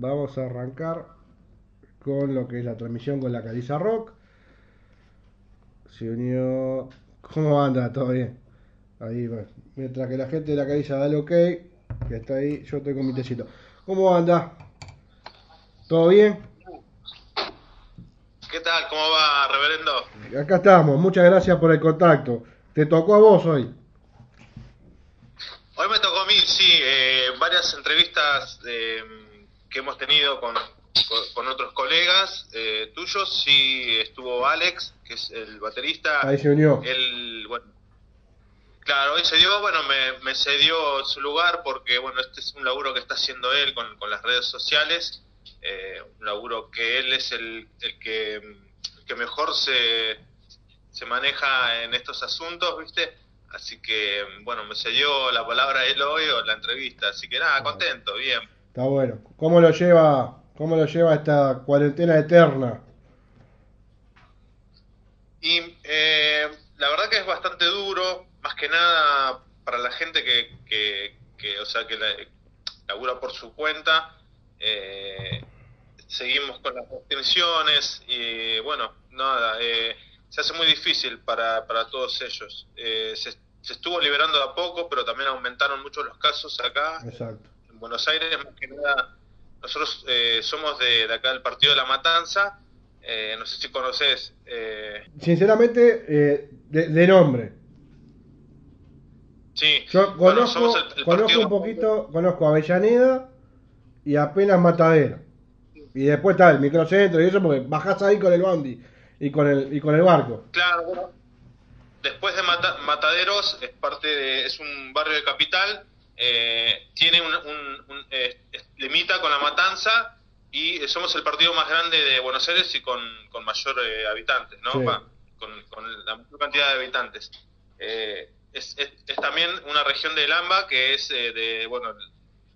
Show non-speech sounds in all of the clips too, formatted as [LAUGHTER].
vamos a arrancar con lo que es la transmisión con la Caliza Rock. Se unió. ¿Cómo anda? ¿Todo bien? Ahí, bueno. Mientras que la gente de la Caliza da el ok, que está ahí, yo estoy con mi tecito. ¿Cómo anda? ¿Todo bien? ¿Qué tal? ¿Cómo va, reverendo? Acá estamos, muchas gracias por el contacto. Te tocó a vos hoy. Hoy me tocó a mí, sí, eh, varias entrevistas eh, que hemos tenido con, con, con otros colegas eh, tuyos. Sí, estuvo Alex, que es el baterista. Ahí se unió. Él, bueno, claro, hoy se dio, bueno, me, me cedió su lugar porque, bueno, este es un laburo que está haciendo él con, con las redes sociales. eh, un laburo que él es el, el que, el que mejor se, se maneja en estos asuntos, ¿viste? Así que, bueno, me cedió la palabra él hoy o la entrevista, así que nada, contento, bien. Está bueno. ¿Cómo lo lleva, cómo lo lleva esta cuarentena eterna? Y eh, la verdad que es bastante duro, más que nada para la gente que, que, que o sea, que la, labura por su cuenta. Eh, seguimos con las restricciones y bueno, nada, eh, se hace muy difícil para, para todos ellos. Eh, se, se estuvo liberando de a poco, pero también aumentaron mucho los casos acá. Exacto. En Buenos Aires, más que nada, nosotros eh, somos de, de acá del Partido de la Matanza. Eh, no sé si conoces. Eh, Sinceramente, eh, de, de nombre. sí, Yo Bueno, conozco, somos el- el conozco partido- un poquito, conozco Avellaneda y apenas Matadero. Y después está el microcentro y eso porque bajás ahí con el bondi y con el, y con el barco. Claro, bueno. Después de Mata- Mataderos, es parte de, es un barrio de capital, eh, tiene un, un- un, eh, limita con la matanza y somos el partido más grande de Buenos Aires y con, con mayor eh, habitantes, ¿no? Sí. Va, con, con la mayor cantidad de habitantes. Eh, es, es- es también una región del AMBA que es eh, de, bueno,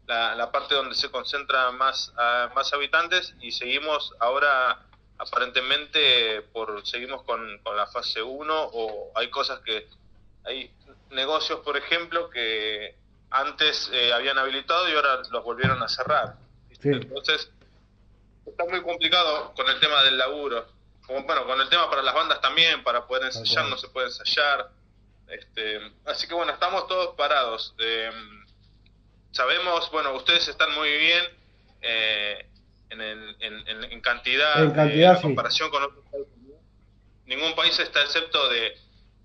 la, la parte donde se concentran más, más habitantes y seguimos ahora aparentemente por seguimos con, con la fase 1 o hay cosas que hay negocios por ejemplo que antes eh, habían habilitado y ahora los volvieron a cerrar. Entonces está muy complicado con el tema del laburo. Como bueno con el tema para las bandas también para poder ensayar no se puede ensayar. Este así que bueno estamos todos parados. Eh, sabemos, bueno, ustedes están muy bien eh, en, el- en, en- cantidad, En cantidad, en sí. comparación con otros países. Ningún país está excepto de,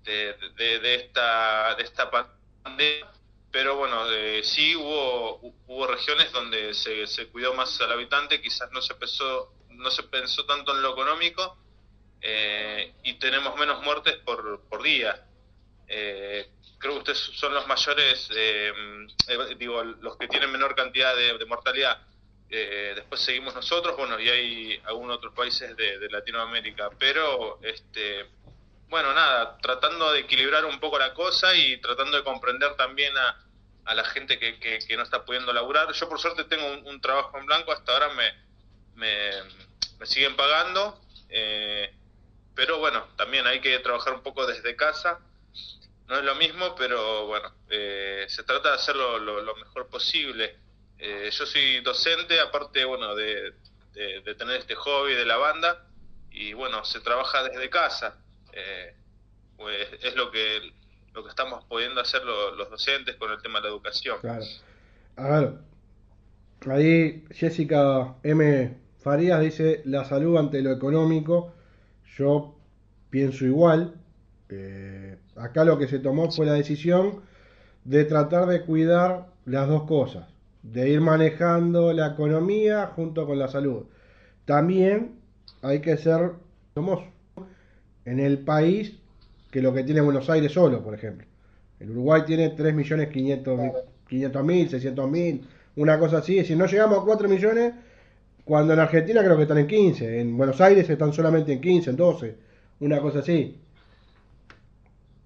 de, de- de esta de esta pandemia, pero bueno, eh, sí hubo hubo regiones donde se, se cuidó más al habitante, quizás no se pensó no se pensó tanto en lo económico eh, y tenemos menos muertes por, por día. Eh, creo que ustedes son los mayores, eh, eh, digo, los que tienen menor cantidad de, de mortalidad. Después seguimos nosotros, bueno, y hay algunos otros países de, de Latinoamérica, pero, este, bueno, nada, tratando de equilibrar un poco la cosa y tratando de comprender también a, a la gente que, que, que no está pudiendo laburar. Yo por suerte tengo un, trabajo en blanco, hasta ahora me, me, siguen pagando, eh, pero bueno, también hay que trabajar un poco desde casa no es lo mismo, pero bueno, eh, se trata de hacerlo lo, mejor posible. Eh, yo soy docente, aparte, bueno, de- de tener este hobby de la banda, y bueno, se trabaja desde casa. Eh, pues es lo que lo que estamos pudiendo hacer lo- los docentes con el tema de la educación. Claro. A ver, ahí Jessica M. Farías dice la salud ante lo económico. Yo pienso igual. Eh, acá lo que se tomó fue la decisión de tratar de cuidar las dos cosas, de ir manejando la economía junto con la salud. También hay que ser, somos en el país que lo que tiene Buenos Aires solo, por ejemplo. El Uruguay tiene 3.500.000, 500.000, 600.000, una cosa así. Es decir, no llegamos a 4 millones cuando en Argentina creo que están en 15. En Buenos Aires están solamente en 15, en 12, una cosa así.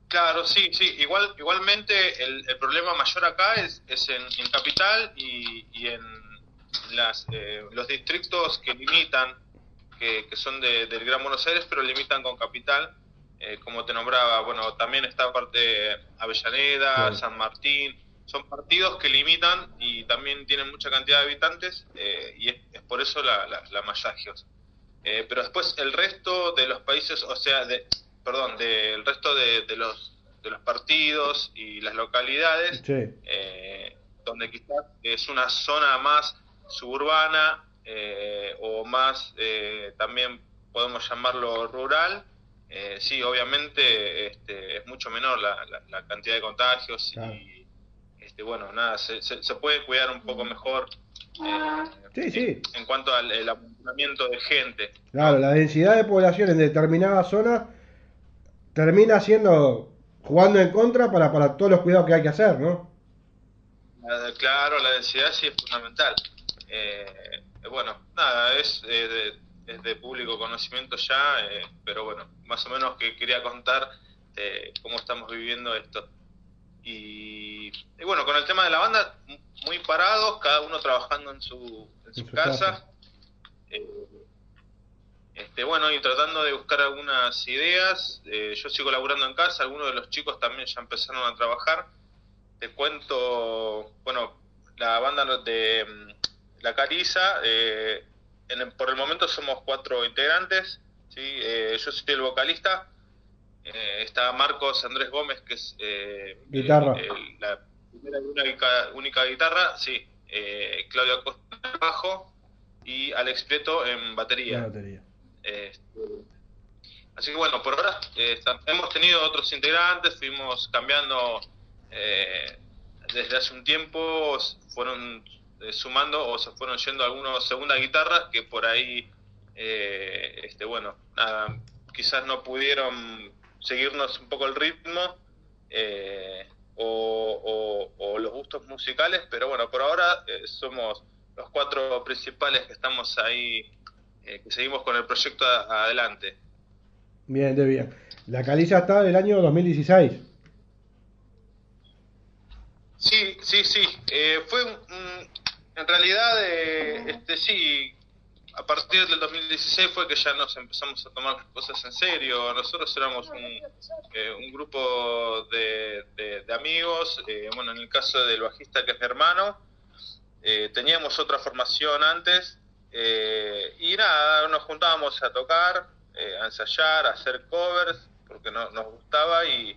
Claro, sí, sí. Igual, igualmente el, el problema mayor acá es, es en, en capital y, y en las, eh, los distritos que limitan, que, que son de- del Gran Buenos Aires, pero limitan con capital. Eh, como te nombraba, bueno, también está parte Avellaneda. San Martín, son partidos que limitan y también tienen mucha cantidad de habitantes eh, y es, por eso la, la, la eh, pero después el resto de los países, o sea, de, perdón, del resto de, los de los partidos y las localidades, eh, donde quizás es una zona más suburbana o más también podemos llamarlo rural, sí, obviamente este, es mucho menor la, cantidad de contagios y este, bueno, nada, se, se, puede cuidar un poco mejor eh, En, cuanto al el apuntamiento de gente. Claro, la densidad de población en determinadas zonas termina siendo jugando en contra para, para todos los cuidados que hay que hacer, ¿no? Claro, la densidad sí es fundamental. Eh, bueno, nada, es, de, es, de, público conocimiento ya, eh, pero bueno, más o menos que quería contar cómo estamos viviendo esto. Y, bueno, con el tema de la banda, muy parados, cada uno trabajando en su, en su, casa. Eh, este, bueno, y tratando de buscar algunas ideas. Eh, yo sigo laburando en casa, algunos de los chicos también ya empezaron a trabajar. Te cuento, bueno, la banda de La Cariza, eh, por el momento somos cuatro integrantes. ¿sí? yo soy el vocalista eh, está Marcos Andrés Gómez, que es eh, guitarra. la primera y única, guitarra, sí. Eh, Claudio Acosta en bajo y Alex Prieto en batería. Este, así que bueno, por ahora hemos tenido otros integrantes, fuimos cambiando desde hace un tiempo, fueron sumando o se fueron yendo algunos segunda guitarra que por ahí, este bueno, nada, quizás no pudieron seguirnos un poco el ritmo eh, o, los gustos musicales, pero bueno, por ahora eh, somos los cuatro principales que estamos ahí, eh, que seguimos con el proyecto adelante. Bien, de bien. La caliza está del año 2016. Sí, sí, sí. fue en realidad, este sí, a partir del 2016 fue que ya nos empezamos a tomar las cosas en serio. Nosotros éramos un, eh, grupo de, amigos, eh, bueno, en el caso del bajista que es mi hermano, eh, teníamos otra formación antes y nada, nos juntábamos a tocar, a ensayar, a hacer covers, porque no, nos gustaba y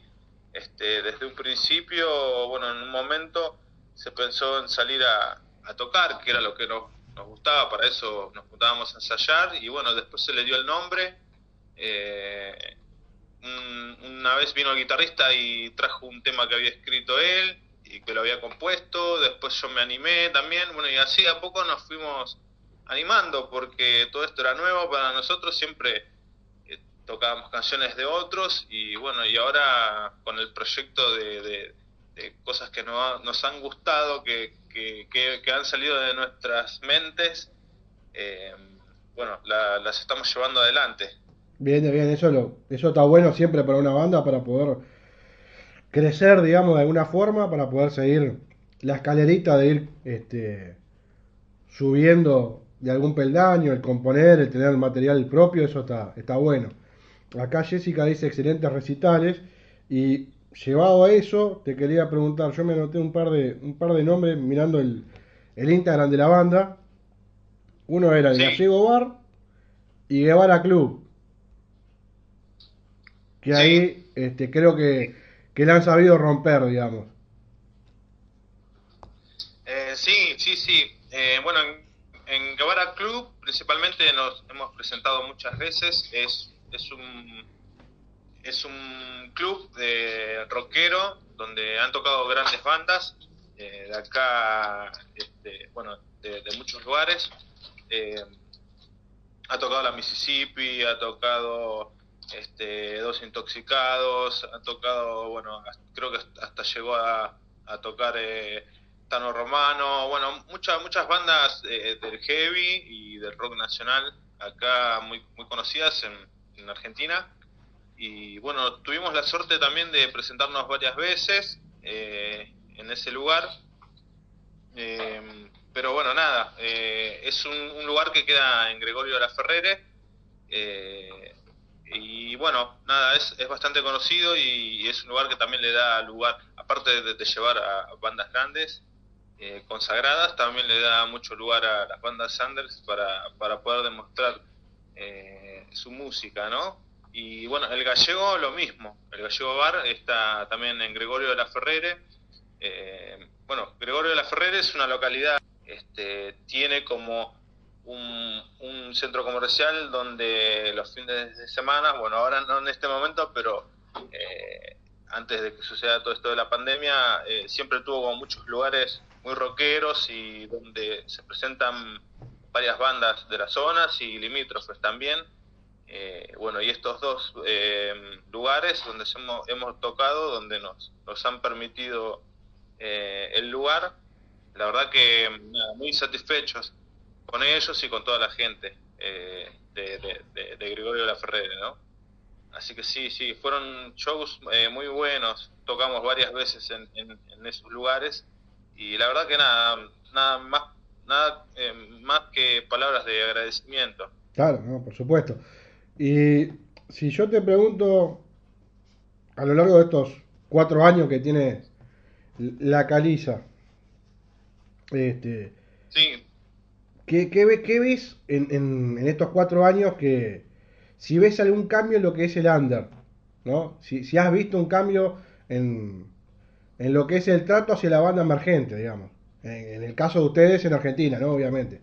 este, desde un principio, bueno, en un momento se pensó en salir a, a tocar, que era lo que nos nos gustaba, para eso nos juntábamos a ensayar y bueno, después se le dio el nombre. Eh, una vez vino el guitarrista y trajo un tema que había escrito él y que lo había compuesto, después yo me animé también, bueno, y así a poco nos fuimos animando porque todo esto era nuevo para nosotros, siempre eh, tocábamos canciones de otros y bueno, y ahora con el proyecto de, cosas que nos han gustado, que, que, han salido de nuestras mentes, eh, bueno, las estamos llevando adelante. Bien, bien, eso, lo, eso está bueno siempre para una banda, para poder crecer, digamos, de alguna forma, para poder seguir la escalerita de ir este, subiendo de algún peldaño, el componer, el tener material propio, eso está, está bueno. Acá Jessica dice excelentes recitales y llevado a eso, te quería preguntar, yo me anoté un par de, un par de nombres mirando el, el Instagram de la banda. Uno era el Gallego Bar y Guevara Club. Que ahí este, creo que, que la han sabido romper, digamos. Eh, sí, sí, sí. Eh, bueno, en, en Guevara Club principalmente nos hemos presentado muchas veces. Es, es un es un club de rockero donde han tocado grandes bandas eh, de acá, este, bueno, de, muchos lugares. Eh, ha tocado la Mississippi, ha tocado este, Dos Intoxicados, ha tocado, bueno, creo que hasta llegó a, tocar eh, Tano Romano, bueno, muchas muchas bandas del heavy y del rock nacional acá muy, muy conocidas en Argentina y bueno, tuvimos la suerte también de presentarnos varias veces eh, en ese lugar. Eh, pero bueno, nada, eh, es un, lugar que queda en Gregorio de la Ferrere. y bueno, nada, es, es bastante conocido y, es un lugar que también le da lugar, aparte de, llevar a bandas grandes, eh, consagradas, también le da mucho lugar a las bandas Sanders para, para poder demostrar eh, su música, ¿no? Y bueno, el gallego lo mismo, el gallego bar está también en Gregorio de la Ferrere. Eh, bueno, Gregorio de la Ferrere es una localidad, este, tiene como un, centro comercial donde los fines de semana, bueno, ahora no en este momento, pero antes de que suceda todo esto de la pandemia, siempre tuvo como muchos lugares muy rockeros y donde se presentan varias bandas de las zonas y limítrofes también. Eh, bueno, y estos dos eh, lugares donde hemos, hemos, tocado, donde nos, nos han permitido eh, el lugar, la verdad que muy satisfechos con ellos y con toda la gente de, de, Gregorio de la Ferrere, ¿no? Así que sí, sí, fueron shows muy buenos, tocamos varias veces en, en esos lugares y la verdad que nada, nada más, nada eh, más que palabras de agradecimiento. Claro, por supuesto. Y si yo te pregunto, a lo largo de estos cuatro años que tiene la caliza, este, sí. ¿qué, qué, qué ves en, en, en, estos cuatro años que, si ves algún cambio en lo que es el under, ¿no? Si, si has visto un cambio en, en lo que es el trato hacia la banda emergente, digamos. En, el caso de ustedes en Argentina, ¿no? Obviamente.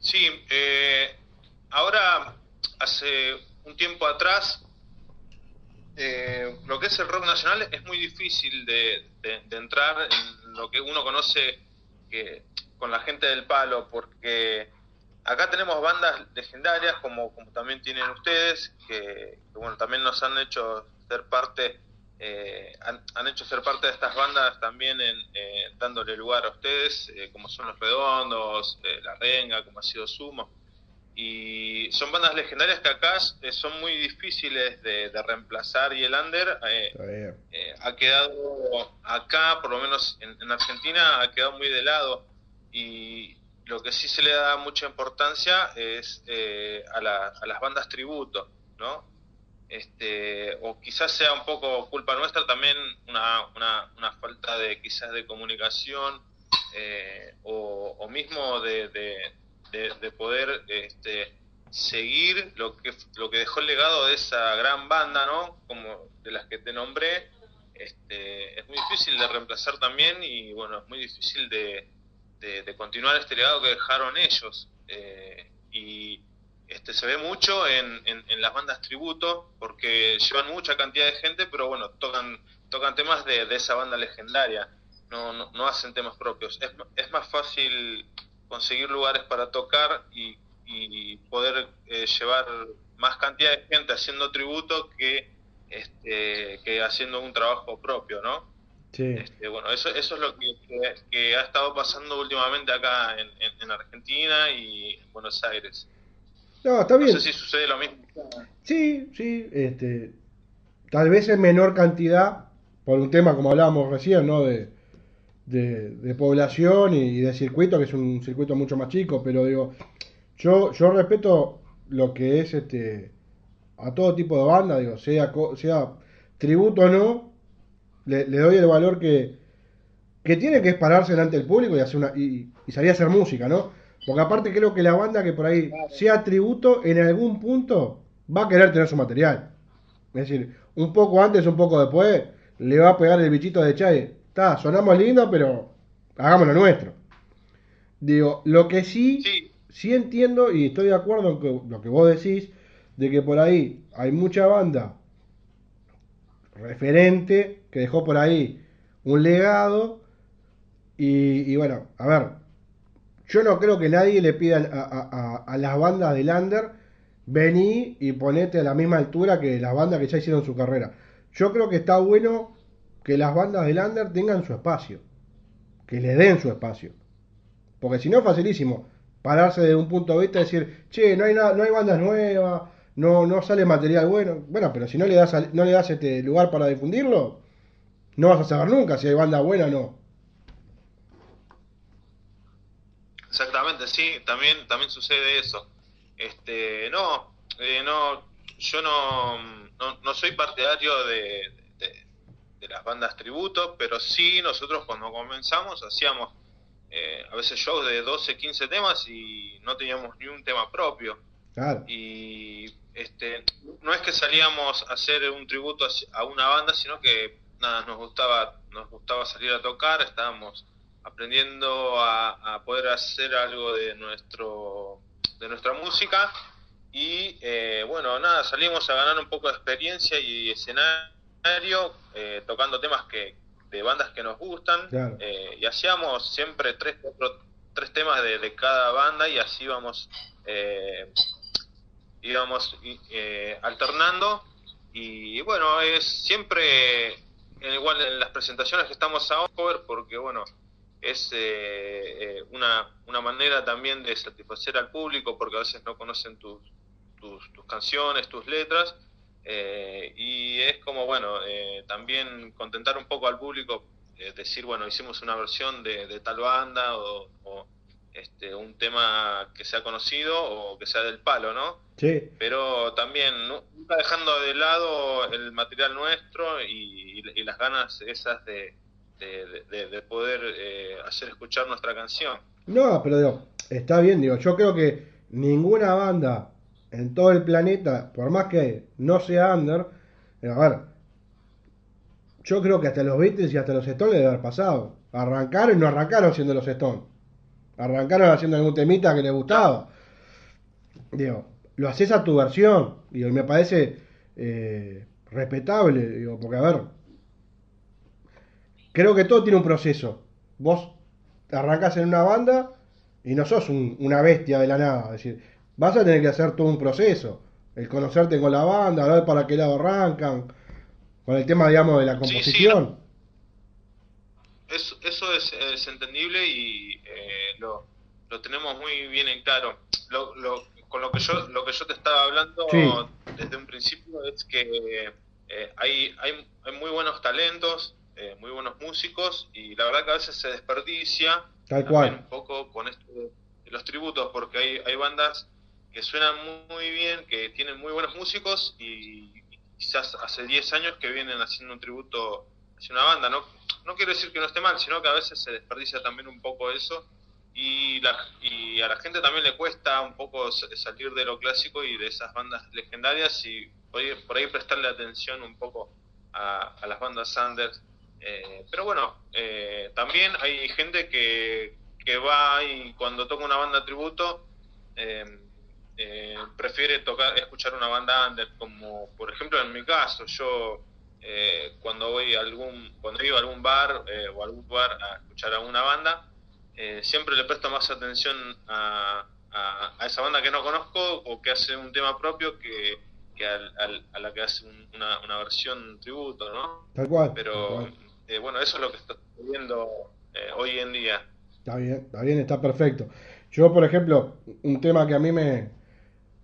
Sí, eh, ahora, hace un tiempo atrás, eh, lo que es el rock nacional es muy difícil de, entrar en lo que uno conoce que, con la gente del palo, porque acá tenemos bandas legendarias como, como también tienen ustedes, que, bueno, también nos han hecho ser parte eh, han, hecho ser parte de estas bandas también en, eh, dándole lugar a ustedes, eh, como son Los Redondos, La Renga, como ha sido Sumo. Y son bandas legendarias que acá son muy difíciles de, reemplazar y el under ha quedado acá, por lo menos en, Argentina, ha quedado muy de lado. Y lo que sí se le da mucha importancia es a, a las bandas tributo, ¿no? este, o quizás sea un poco culpa nuestra también una, una, una falta de quizás de comunicación eh, o, mismo de, de, poder este, seguir lo que lo que dejó el legado de esa gran banda no como de las que te nombré este, es muy difícil de reemplazar también y bueno es muy difícil de, de, continuar este legado que dejaron ellos. Eh, y este, se ve mucho en, en, las bandas tributo porque llevan mucha cantidad de gente, pero bueno, tocan, tocan temas de, esa banda legendaria, no, no, hacen temas propios. Es, es, más fácil conseguir lugares para tocar y, y poder eh, llevar más cantidad de gente haciendo tributo que, este, que haciendo un trabajo propio, ¿no? Sí. Este, bueno, eso, eso es lo que, que, ha estado pasando últimamente acá en, en Argentina y en Buenos Aires. No, está bien. No sé si sucede lo mismo. Sí, sí, este, tal vez en menor cantidad, por un tema como hablábamos recién, ¿no? De, de, población y, de circuito, que es un circuito mucho más chico, pero digo, yo, yo respeto lo que es este a todo tipo de banda, digo, sea, sea tributo o no, le, doy el valor que, que tiene que es pararse delante del público y hacer una y, y salir a hacer música, ¿no? Porque aparte creo que la banda que por ahí sea tributo, en algún punto va a querer tener su material. Es decir, un poco antes, un poco después, le va a pegar el bichito de Chay. Está, sonamos lindo, pero hagámoslo nuestro. Digo, lo que sí, sí, entiendo y estoy de acuerdo con lo que vos decís, de que por ahí hay mucha banda referente que dejó por ahí un legado. Y, y bueno, a ver, yo no creo que nadie le pida a, las bandas de Lander vení y ponete a la misma altura que las bandas que ya hicieron su carrera. Yo creo que está bueno que las bandas de Lander tengan su espacio, que le den su espacio. Porque si no es facilísimo pararse de un punto de vista y decir, che, no hay, no hay bandas nuevas, no, no sale material bueno. Bueno, pero si no le das, no le das este lugar para difundirlo, no vas a saber nunca si hay banda buena o no. Exactamente, sí, también, también sucede eso. Este, no, eh, no, yo no, no, soy partidario de, de, las bandas tributo, pero sí nosotros cuando comenzamos hacíamos eh, a veces shows de 12, 15 temas y no teníamos ni un tema propio. Y este, no es que salíamos a hacer un tributo a una banda, sino que nada, nos gustaba, nos gustaba salir a tocar, estábamos aprendiendo a, poder hacer algo de nuestro de nuestra música. Y eh, bueno nada salimos a ganar un poco de experiencia y escenario eh, tocando temas que de bandas que nos gustan eh, y hacíamos siempre tres tres temas de, de, cada banda y así íbamos íbamos alternando. Y bueno es siempre igual en las presentaciones que estamos a cover porque bueno es eh, eh, una, una manera también de satisfacer al público porque a veces no conocen tus, tus, canciones, tus letras eh, y es como bueno también contentar un poco al público decir bueno hicimos una versión de, tal banda o, este, un tema que sea conocido o que sea del palo no sí. pero también nunca dejando de lado el material nuestro y las ganas esas de de, poder eh, hacer escuchar nuestra canción. No, pero digo, está bien, digo, yo creo que ninguna banda en todo el planeta, por más que no sea under, eh, a ver, yo creo que hasta los Beatles y hasta los Stones debe haber pasado. Arrancaron y no arrancaron siendo los Stones. Arrancaron haciendo algún temita que les gustaba. Digo, lo haces a tu versión. y me parece eh, respetable. Digo, porque a ver, creo que todo tiene un proceso. Vos arrancas en una banda y no sos una bestia de la nada. Es decir, vas a tener que hacer todo un proceso. El conocerte con la banda, ver para qué lado arrancan, con el tema, digamos, de la composición. Eso, es, entendible y eh, lo, tenemos muy bien en claro. con lo que yo lo que yo te estaba hablando desde un principio es que eh, hay, hay, hay muy buenos talentos eh, muy buenos músicos y la verdad que a veces se desperdicia Tal cual. un poco con esto de, los tributos, porque hay, hay bandas que suenan muy, bien, que tienen muy buenos músicos y quizás hace 10 años que vienen haciendo un tributo hacia una banda, ¿no? No quiero decir que no esté mal, sino que a veces se desperdicia también un poco eso y, la, y a la gente también le cuesta un poco salir de lo clásico y de esas bandas legendarias y por ahí, por ahí prestarle atención un poco a, las bandas Sanders eh, pero bueno, eh, también hay gente que, que va y cuando toca una banda tributo em, eh, prefiere tocar, escuchar una banda under, como por ejemplo en mi caso, yo cuando voy a algún, cuando iba a algún bar o algún bar a escuchar a una banda, siempre le presto más atención a, a, esa banda que no conozco o que hace un tema propio que, que a la que hace una, una versión tributo, ¿no? Tal cual. Pero eh, bueno, eso es lo que está viendo eh, hoy en día. Está bien, está bien, está perfecto. Yo, por ejemplo, un tema que a mí me,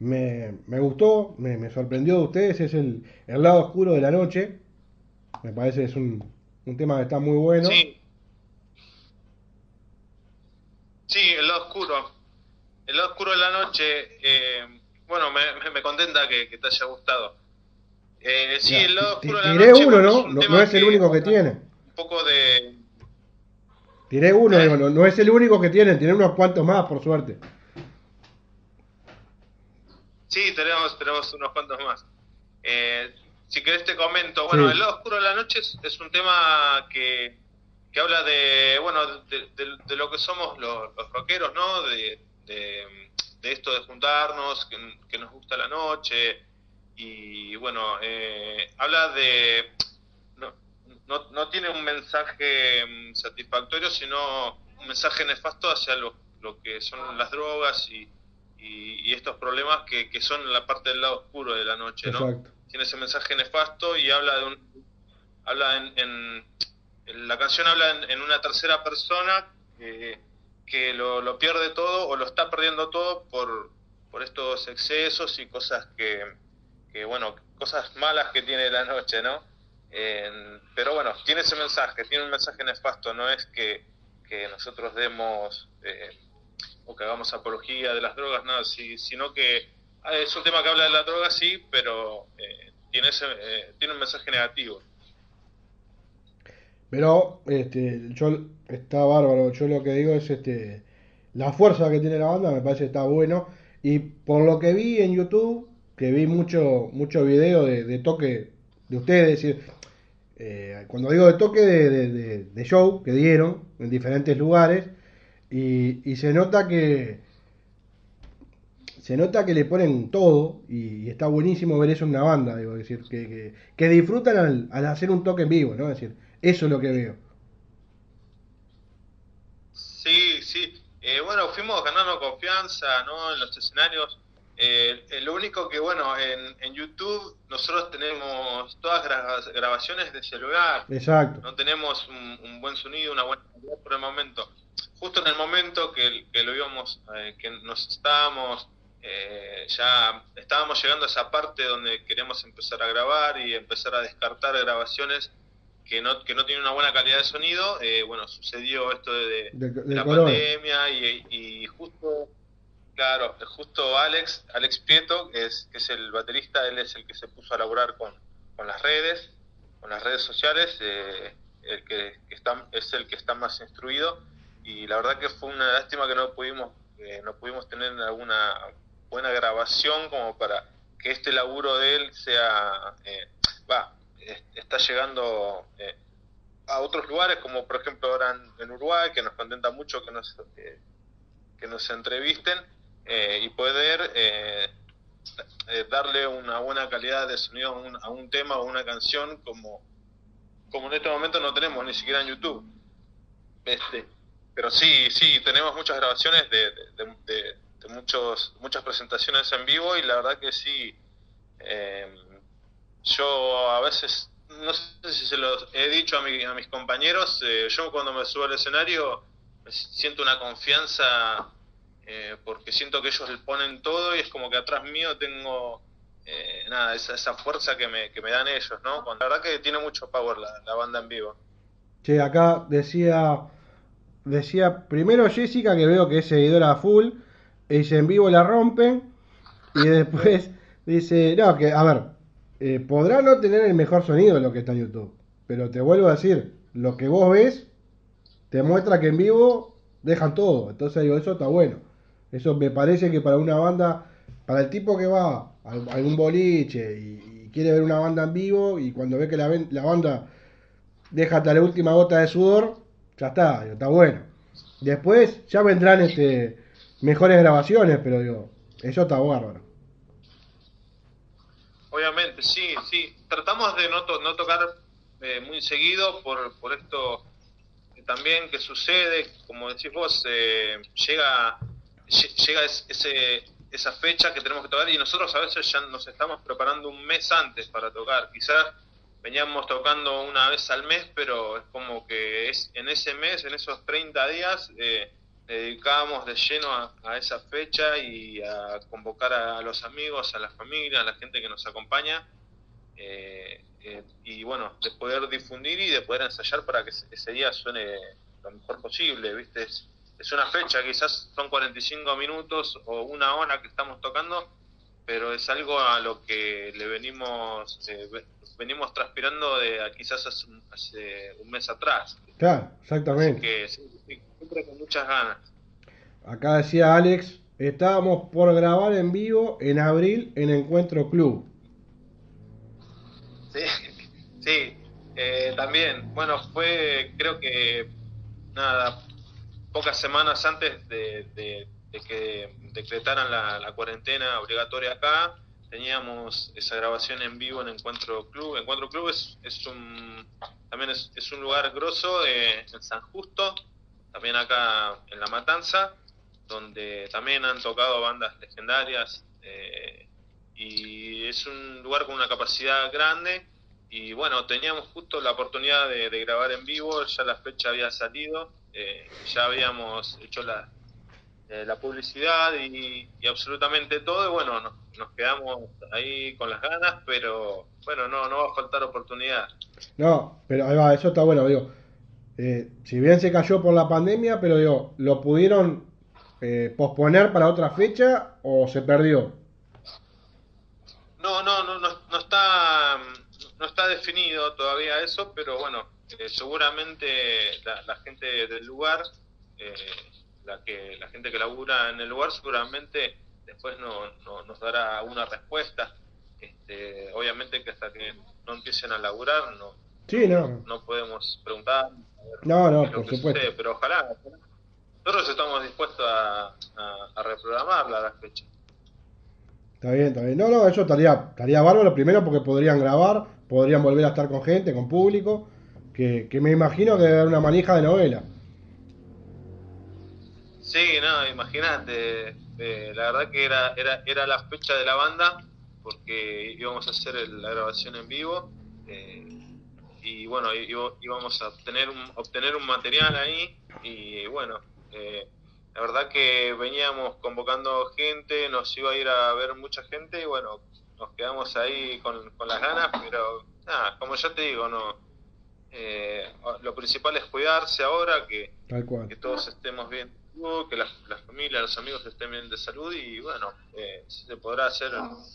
me, me gustó, me, me, sorprendió de ustedes, es el, el, lado oscuro de la noche. Me parece que es un, un tema que está muy bueno. Sí. Sí, el lado oscuro. El lado oscuro de la noche, eh, bueno, me, me, contenta que, te haya gustado. Eh, sí, el lado oscuro de la noche. uno, ¿no? No, es el único que tiene poco de... Tiré uno, ¿Eh? no, es el único que tienen, tienen unos cuantos más, por suerte. Sí, tenemos, tenemos unos cuantos más. Eh, si querés te comento, bueno, El lado oscuro de la noche es, un tema que, que, habla de, bueno, de, lo que somos los, los rockeros, ¿no? De, de, esto de juntarnos, que, que, nos gusta la noche, y bueno, eh, habla de, no, no tiene un mensaje mm, satisfactorio, sino un mensaje nefasto hacia lo, lo que son las drogas y, y, estos problemas que, que, son la parte del lado oscuro de la noche, ¿no? Tiene ese mensaje nefasto y habla de un... Habla en, en, la canción habla en, una tercera persona que, que lo, lo, pierde todo o lo está perdiendo todo por, por estos excesos y cosas que, que, bueno, cosas malas que tiene la noche, ¿no? pero bueno, tiene ese mensaje, tiene un mensaje nefasto, no es que, nosotros demos eh, o que hagamos apología de las drogas, nada, sino que es un tema que habla de la droga, sí, pero eh, tiene, ese, eh, tiene un mensaje negativo. Pero este, yo está bárbaro. Yo lo que digo es este la fuerza que tiene la banda me parece que está bueno. Y por lo que vi en YouTube, que vi mucho, mucho video de, toque de ustedes, decir, eh, cuando digo de toque de, show que dieron en diferentes lugares, y, se nota que se nota que le ponen todo y, está buenísimo ver eso en una banda, digo, decir, que, que, disfrutan al, al, hacer un toque en vivo, ¿no? Es decir, eso es lo que veo. Sí, sí. Eh, bueno, fuimos ganando confianza, ¿no? En los escenarios. Eh, lo único que, bueno, en, en YouTube nosotros tenemos todas grabaciones de celular. Exacto. No tenemos un, buen sonido, una buena calidad por el momento. Justo en el momento que, que lo íbamos, eh, que nos estábamos, eh, ya estábamos llegando a esa parte donde queremos empezar a grabar y empezar a descartar grabaciones que no, que no tiene una buena calidad de sonido, eh, bueno, sucedió esto de, la pandemia y, justo, claro, justo Alex, Alex Prieto, que es, que es el baterista, él es el que se puso a laburar con, con las redes, con las redes sociales, eh, el que, está, es el que está más instruido y la verdad que fue una lástima que no pudimos, eh, no pudimos tener alguna buena grabación como para que este laburo de él sea, va, está llegando eh, a otros lugares, como por ejemplo ahora en, Uruguay, que nos contenta mucho que nos, que nos entrevisten eh, y poder eh, darle una buena calidad de sonido a un, a un, tema o una canción como, como en este momento no tenemos ni siquiera en YouTube. Este, pero sí, sí, tenemos muchas grabaciones de, de, muchos, muchas presentaciones en vivo y la verdad que sí. Eh, yo a veces, no sé si se los he dicho a, a mis compañeros, eh, yo cuando me subo al escenario siento una confianza eh, porque siento que ellos le ponen todo y es como que atrás mío tengo eh, nada, esa, esa fuerza que me, que me dan ellos, ¿no? La verdad que tiene mucho power la, la banda en vivo. Che, acá decía, decía primero Jessica que veo que es seguidora full, y dice en vivo la rompen, y [LAUGHS] después dice, no, que, a ver, eh, podrá no tener el mejor sonido lo que está en YouTube, pero te vuelvo a decir, lo que vos ves te muestra que en vivo dejan todo. Entonces digo, eso está bueno. Eso me parece que para una banda, para el tipo que va a algún boliche y, quiere ver una banda en vivo y cuando ve que la, la banda deja hasta la última gota de sudor, ya está, está bueno. Después ya vendrán este mejores grabaciones, pero digo, eso está bárbaro. Obviamente, sí, sí. Tratamos de no, no tocar eh, muy seguido por, por esto también que sucede, como decís vos, eh, llega, llega ese, esa fecha que tenemos que tocar y nosotros a veces ya nos estamos preparando un mes antes para tocar. Quizás veníamos tocando una vez al mes, pero es como que es en ese mes, en esos 30 días, eh, dedicábamos de lleno a, esa fecha y a convocar a, los amigos, a la familia, a la gente que nos acompaña. Eh, eh, y bueno, de poder difundir y de poder ensayar para que ese día suene lo mejor posible, ¿viste? Es, una fecha, quizás son 45 minutos o una hora que estamos tocando, pero es algo a lo que le venimos eh, venimos transpirando de quizás hace, un mes atrás. Claro, exactamente. que siempre con muchas ganas. Acá decía Alex, estábamos por grabar en vivo en abril en Encuentro Club. Sí, [LAUGHS] sí, eh, también. Bueno, fue creo que nada, pocas semanas antes de, que decretaran la, cuarentena obligatoria acá, teníamos esa grabación en vivo en Encuentro Club. Encuentro Club es, es un también es, es un lugar grosso eh, en San Justo, también acá en La Matanza, donde también han tocado bandas legendarias eh, y es un lugar con una capacidad grande y bueno, teníamos justo la oportunidad de, grabar en vivo, ya la fecha había salido, eh, ya habíamos hecho la, eh, la publicidad y, absolutamente todo y bueno, nos, nos, quedamos ahí con las ganas, pero bueno, no, no va a faltar oportunidad. No, pero ahí va, eso está bueno, digo eh, si bien se cayó por la pandemia, pero digo, ¿lo pudieron eh, posponer para otra fecha o se perdió? No, no, no, no, está no está definido todavía eso, pero bueno, eh, seguramente la, gente del lugar, eh, la que la gente que labura en el lugar, seguramente después no, nos dará una respuesta. Este, obviamente que hasta que no empiecen a laburar no, no. no podemos preguntar. No, no, por supuesto. pero ojalá, nosotros estamos dispuestos a, a, reprogramar la fecha. Está bien, está bien. No, no, eso estaría, estaría bárbaro. Primero porque podrían grabar, podrían volver a estar con gente, con público. Que, que me imagino que debe haber una manija de novela. Sí, no, imagínate. Eh, la verdad que era, era, era la fecha de la banda porque íbamos a hacer la grabación en vivo. Eh, y bueno, íbamos a obtener un, obtener un material ahí y bueno, eh, la verdad que veníamos convocando gente, nos iba a ir a ver mucha gente y bueno, nos quedamos ahí con, las ganas, pero nada, como ya te digo, no eh, lo principal es cuidarse ahora, que, que todos estemos bien, que las, familias, los amigos estén bien de salud y bueno, eh, se podrá hacer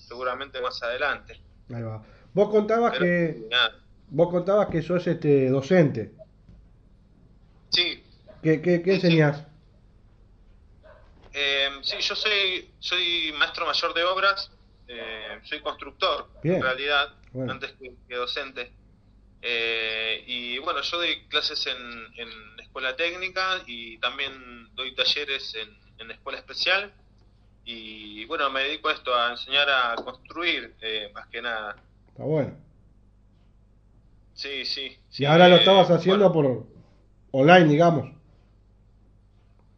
seguramente más adelante. Ahí va. Vos contabas que vos contabas que sos este docente. Sí. ¿Qué, qué, qué enseñás? Eh, sí, yo soy, soy maestro mayor de obras, eh, soy constructor en realidad, antes que, docente. Eh, y bueno, yo doy clases en, en, escuela técnica y también doy talleres en, en, escuela especial. Y bueno, me dedico a esto, a enseñar a construir, eh, más que nada. Está bueno. Sí, sí. y ahora lo estabas haciendo por online, digamos.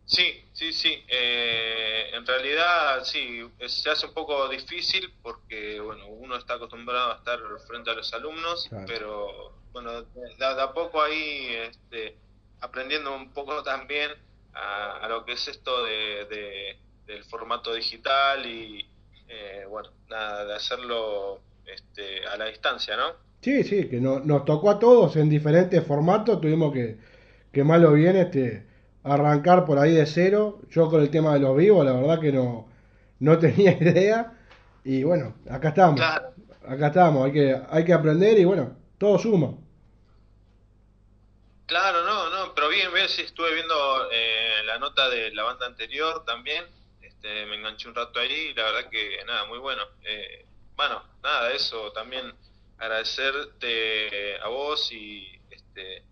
Sí, sí, sí. Eh, en realidad, sí, se hace un poco difícil porque, bueno, uno está acostumbrado a estar frente a los alumnos, pero, bueno, de, a poco ahí este, aprendiendo un poco también a, lo que es esto de, del formato digital y, eh, bueno, nada, de hacerlo este, a la distancia, ¿no? Sí, sí, que no, nos tocó a todos en diferentes formatos, tuvimos que, que mal o bien, este arrancar por ahí de cero. Yo con el tema de los vivos, la verdad que no, no [LAUGHS] tenía idea. Y bueno, acá estamos. Acá estamos, hay que, hay que aprender y bueno, todo suma. Claro, no, no, pero bien, bien, sí estuve viendo eh, la nota de la banda anterior también. Este, me enganché un rato ahí y la verdad que nada, muy bueno. Eh, bueno, nada, eso también agradecerte a vos y este,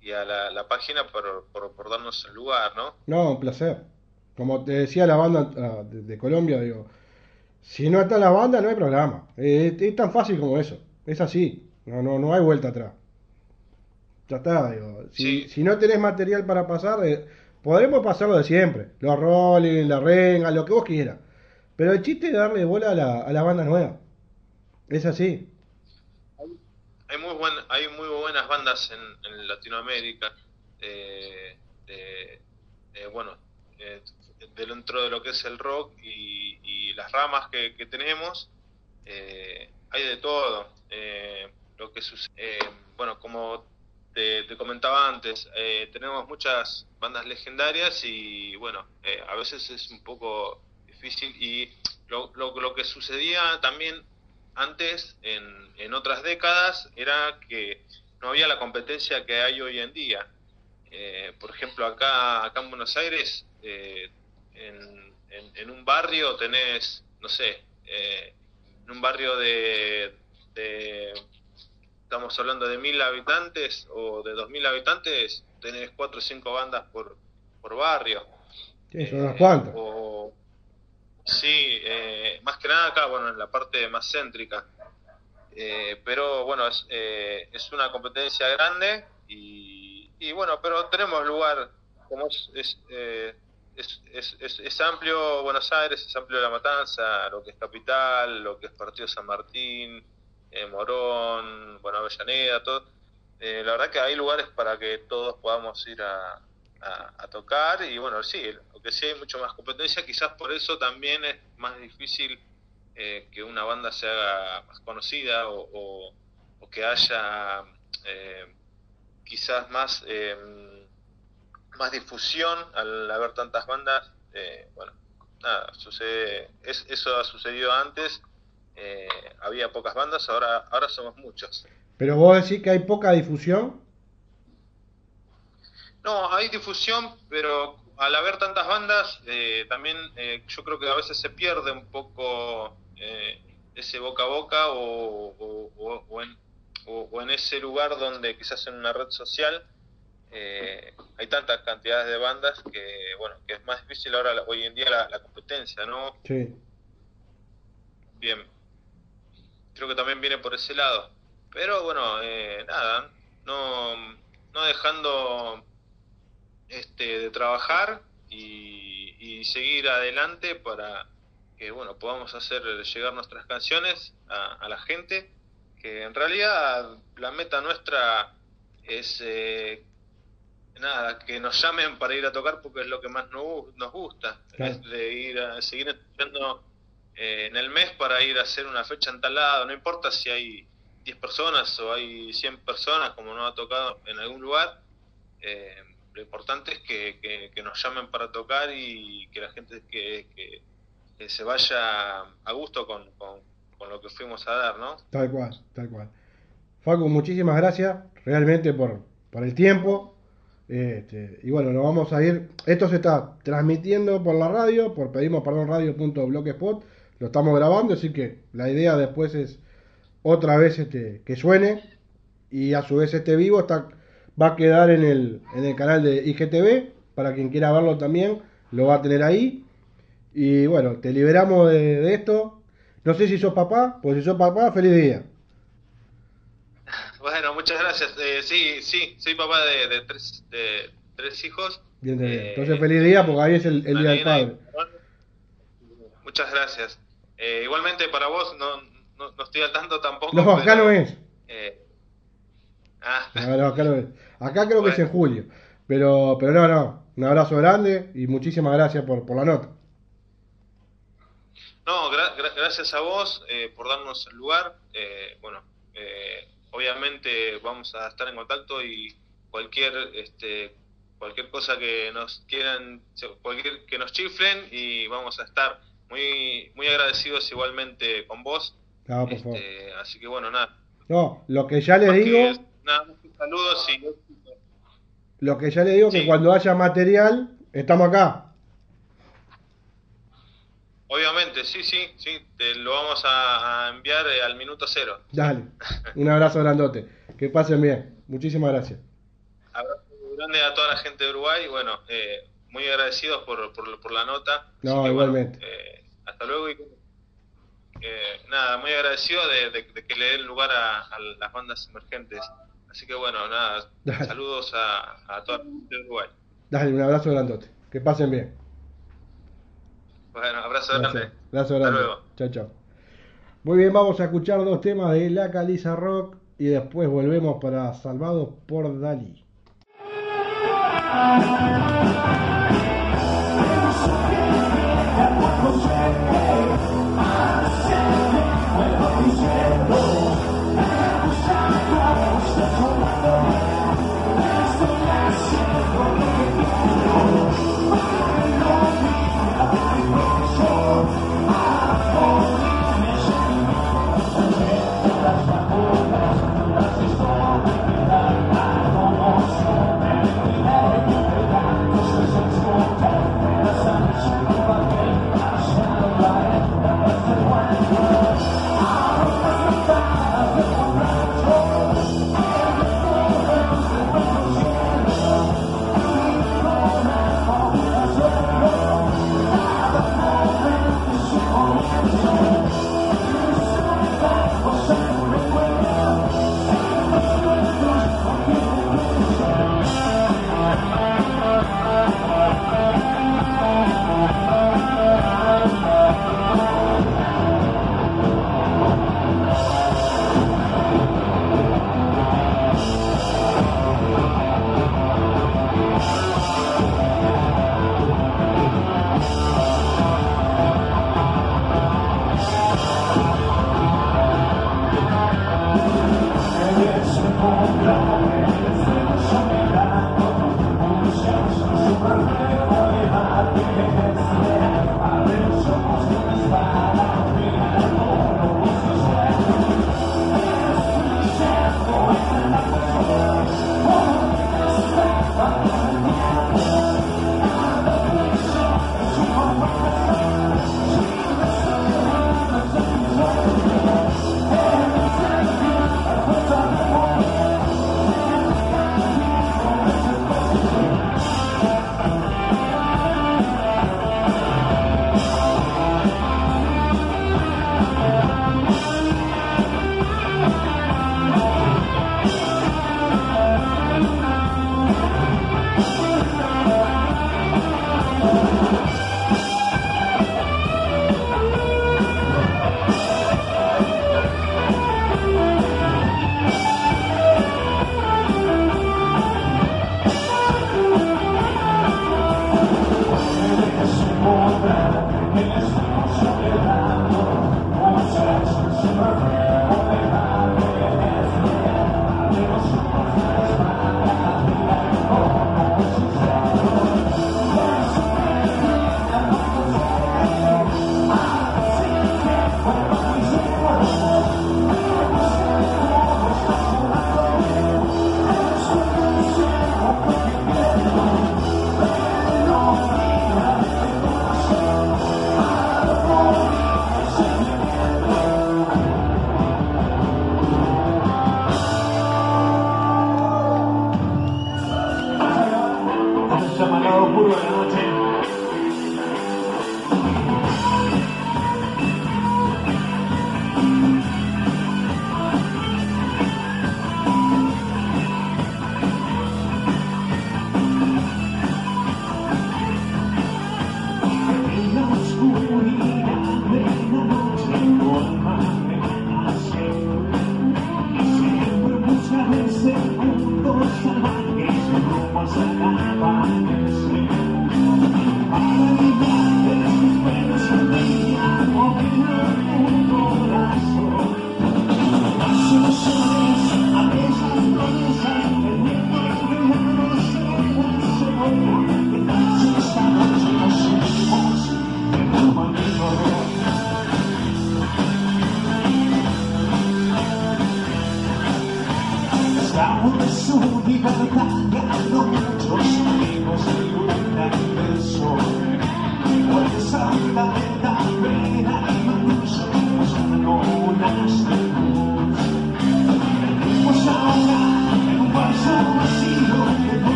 y a la, página por, por, darnos el lugar, ¿no? No, un placer. Como te decía la banda ah, de, Colombia, digo, si no está la banda no hay programa. es, tan fácil como eso. Es así. No, no, no hay vuelta atrás. Ya está, digo. Si, si no tenés material para pasar, eh, podremos pasarlo de siempre. Los rolling, la renga, lo que vos quieras. Pero el chiste es darle bola a la, a la banda nueva. Es así hay muy buen, hay muy buenas bandas en, Latinoamérica eh, de, bueno eh, dentro de lo que es el rock y, las ramas que, tenemos eh, hay de todo lo que sucede bueno como te, comentaba antes tenemos muchas bandas legendarias y bueno a veces es un poco difícil y lo, lo, que sucedía también antes, en, en otras décadas, era que no había la competencia que hay hoy en día. Eh, por ejemplo, acá, acá en Buenos Aires, eh, en, en, un barrio tenés, no sé, eh, en un barrio de, estamos hablando de mil habitantes o de dos mil habitantes, tenés cuatro o cinco bandas por, por barrio. Sí, son unas cuantas. Sí, eh, más que nada acá, bueno, en la parte más céntrica. Eh, pero bueno, es, eh, es una competencia grande y, y, bueno, pero tenemos lugar, como es, es, es, es, es, amplio Buenos Aires, es amplio La Matanza, lo que es Capital, lo que es Partido San Martín, Morón, bueno, Avellaneda, todo. la verdad que hay lugares para que todos podamos ir a, a, tocar y bueno, sí, aunque sí hay mucho más competencia, quizás por eso también es más difícil eh, que una banda se haga más conocida o, que haya eh, quizás más, eh, más difusión al haber tantas bandas. bueno, nada, sucede, es, eso ha sucedido antes eh, había pocas bandas, ahora, ahora somos muchos. Pero vos decís que hay poca difusión. No, hay difusión, pero al haber tantas bandas, eh, también eh, yo creo que a veces se pierde un poco ese boca a boca o, o, en, o, en, ese lugar donde quizás en una red social hay tantas cantidades de bandas que, bueno, que es más difícil ahora hoy en día la, la competencia, ¿no? Sí. Bien, creo que también viene por ese lado. Pero bueno, eh, nada, no, no dejando este, de trabajar y, y, seguir adelante para que bueno podamos hacer llegar nuestras canciones a, la gente. Que en realidad la meta nuestra es eh, nada, que nos llamen para ir a tocar porque es lo que más nos, nos gusta, es de ir a seguir escuchando eh, en el mes para ir a hacer una fecha en tal lado, no importa si hay 10 personas o hay 100 personas, como nos ha tocado en algún lugar, eh, lo importante es que, que, nos llamen para tocar y que la gente que, que, se vaya a gusto con, con, lo que fuimos a dar, ¿no? Tal cual, tal cual. Facu, muchísimas gracias realmente por, por el tiempo. Este, y bueno, nos vamos a ir. Esto se está transmitiendo por la radio, por pedimos perdón radio.blogspot lo estamos grabando, así que la idea después es otra vez este, que suene y a su vez este vivo está, va a quedar en el, en el canal de IGTV, para quien quiera verlo también, lo va a tener ahí. Y bueno, te liberamos de, esto. No sé si sos papá, pues si sos papá, feliz día. Bueno, muchas gracias. Eh, sí, sí, soy papá de, tres, de tres hijos. Bien, entonces feliz día porque ahí es el, el día del padre. Muchas gracias. Eh, igualmente para vos no, no, estoy al tanto tampoco. No, acá no es. Eh, ah. acá no es. Acá creo que es en julio. Pero, pero no, no. Un abrazo grande y muchísimas gracias por, por la nota. No, gracias a vos eh, por darnos el lugar. bueno, obviamente vamos a estar en contacto y cualquier este, cualquier cosa que nos quieran, cualquier que nos chiflen y vamos a estar muy, muy agradecidos igualmente con vos. Este, así que bueno, nada. No, lo que ya le digo. nada, saludos y. Lo que ya le digo que cuando haya material, estamos acá. Obviamente, sí, sí, sí, te lo vamos a, enviar eh, al minuto cero. Dale, [LAUGHS] un abrazo grandote, que pasen bien, muchísimas gracias. Abrazo grande a toda la gente de Uruguay, bueno, eh, muy agradecidos por, por, la nota. No, igualmente. Eh, hasta luego y eh, nada, muy agradecido de, que le den lugar a, las bandas emergentes. Así que bueno, nada, saludos a, a toda la gente de Uruguay. Dale, un abrazo grandote. Que pasen bien. Bueno, abrazo grande. Abrazo grande. Hasta luego. Chao, chao. Muy bien, vamos a escuchar dos temas de La Caliza Rock y después volvemos para Salvados por Dalí. Hey.